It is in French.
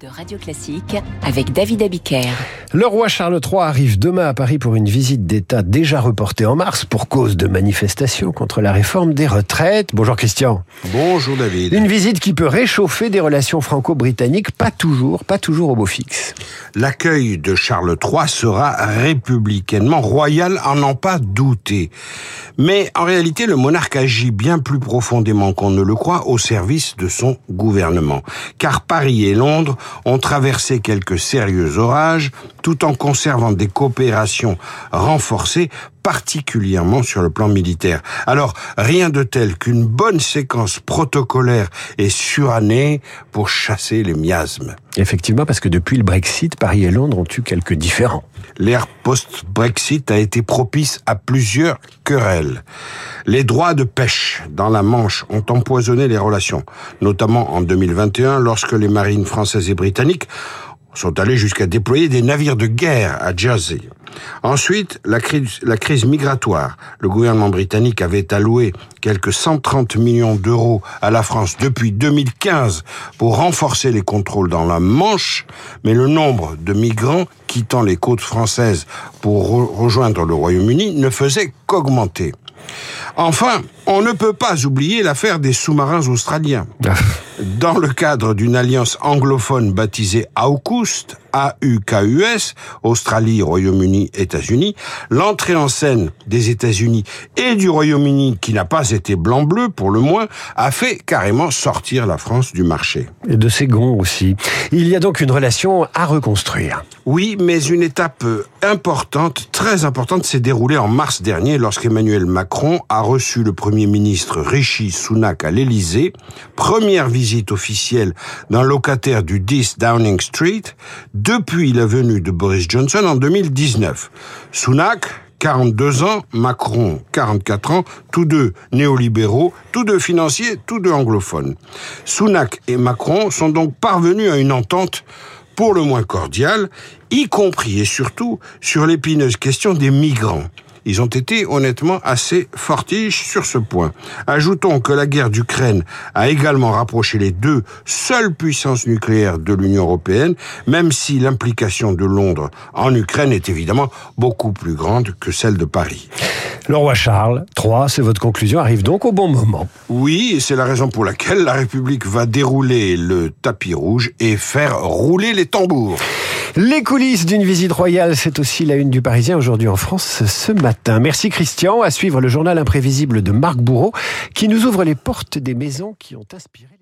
de Radio Classique avec David Abiker. Le roi Charles III arrive demain à Paris pour une visite d'État déjà reportée en mars pour cause de manifestations contre la réforme des retraites. Bonjour Christian. Bonjour David. Une visite qui peut réchauffer des relations franco-britanniques, pas toujours, pas toujours au beau fixe. L'accueil de Charles III sera républicainement royal, en n'en pas douter. Mais en réalité, le monarque agit bien plus profondément qu'on ne le croit au service de son gouvernement. Car Paris et Londres ont traversé quelques sérieux orages tout en conservant des coopérations renforcées particulièrement sur le plan militaire. Alors, rien de tel qu'une bonne séquence protocolaire et surannée pour chasser les miasmes. Effectivement, parce que depuis le Brexit, Paris et Londres ont eu quelques différends. L'ère post-Brexit a été propice à plusieurs querelles. Les droits de pêche dans la Manche ont empoisonné les relations, notamment en 2021 lorsque les marines françaises et britanniques sont allés jusqu'à déployer des navires de guerre à Jersey. Ensuite, la crise, migratoire. Le gouvernement britannique avait alloué quelques 130 millions d'euros à la France depuis 2015 pour renforcer les contrôles dans la Manche, mais le nombre de migrants quittant les côtes françaises pour rejoindre le Royaume-Uni ne faisait qu'augmenter. Enfin, on ne peut pas oublier l'affaire des sous-marins australiens. Dans le cadre d'une alliance anglophone baptisée AUKUS, AUKUS, Australie, Royaume-Uni, États-Unis, l'entrée en scène des États-Unis et du Royaume-Uni, qui n'a pas été blanc-bleu pour le moins, a fait carrément sortir la France du marché. Et de ses gonds aussi. Il y a donc une relation à reconstruire. Oui, mais une étape importante, très importante, s'est déroulée en mars dernier lorsqu'Emmanuel Macron a reçu le Premier ministre Rishi Sunak à l'Élysée, première visite officielle d'un locataire du 10 Downing Street, depuis la venue de Boris Johnson en 2019. Sunak, 42 ans, Macron, 44 ans, tous deux néolibéraux, tous deux financiers, tous deux anglophones. Sunak et Macron sont donc parvenus à une entente pour le moins cordiale, y compris et surtout sur l'épineuse question des migrants ils ont été honnêtement assez fortiches sur ce point. Ajoutons que la guerre d'Ukraine a également rapproché les deux seules puissances nucléaires de l'Union européenne, même si l'implication de Londres en Ukraine est évidemment beaucoup plus grande que celle de Paris. Le roi Charles III, c'est votre conclusion, arrive donc au bon moment. Oui, et c'est la raison pour laquelle la République va dérouler le tapis rouge et faire rouler les tambours. Les coulisses d'une visite royale, c'est aussi la une du Parisien aujourd'hui en France ce matin. Merci Christian. À suivre le journal imprévisible de Marc Bourreau qui nous ouvre les portes des maisons qui ont inspiré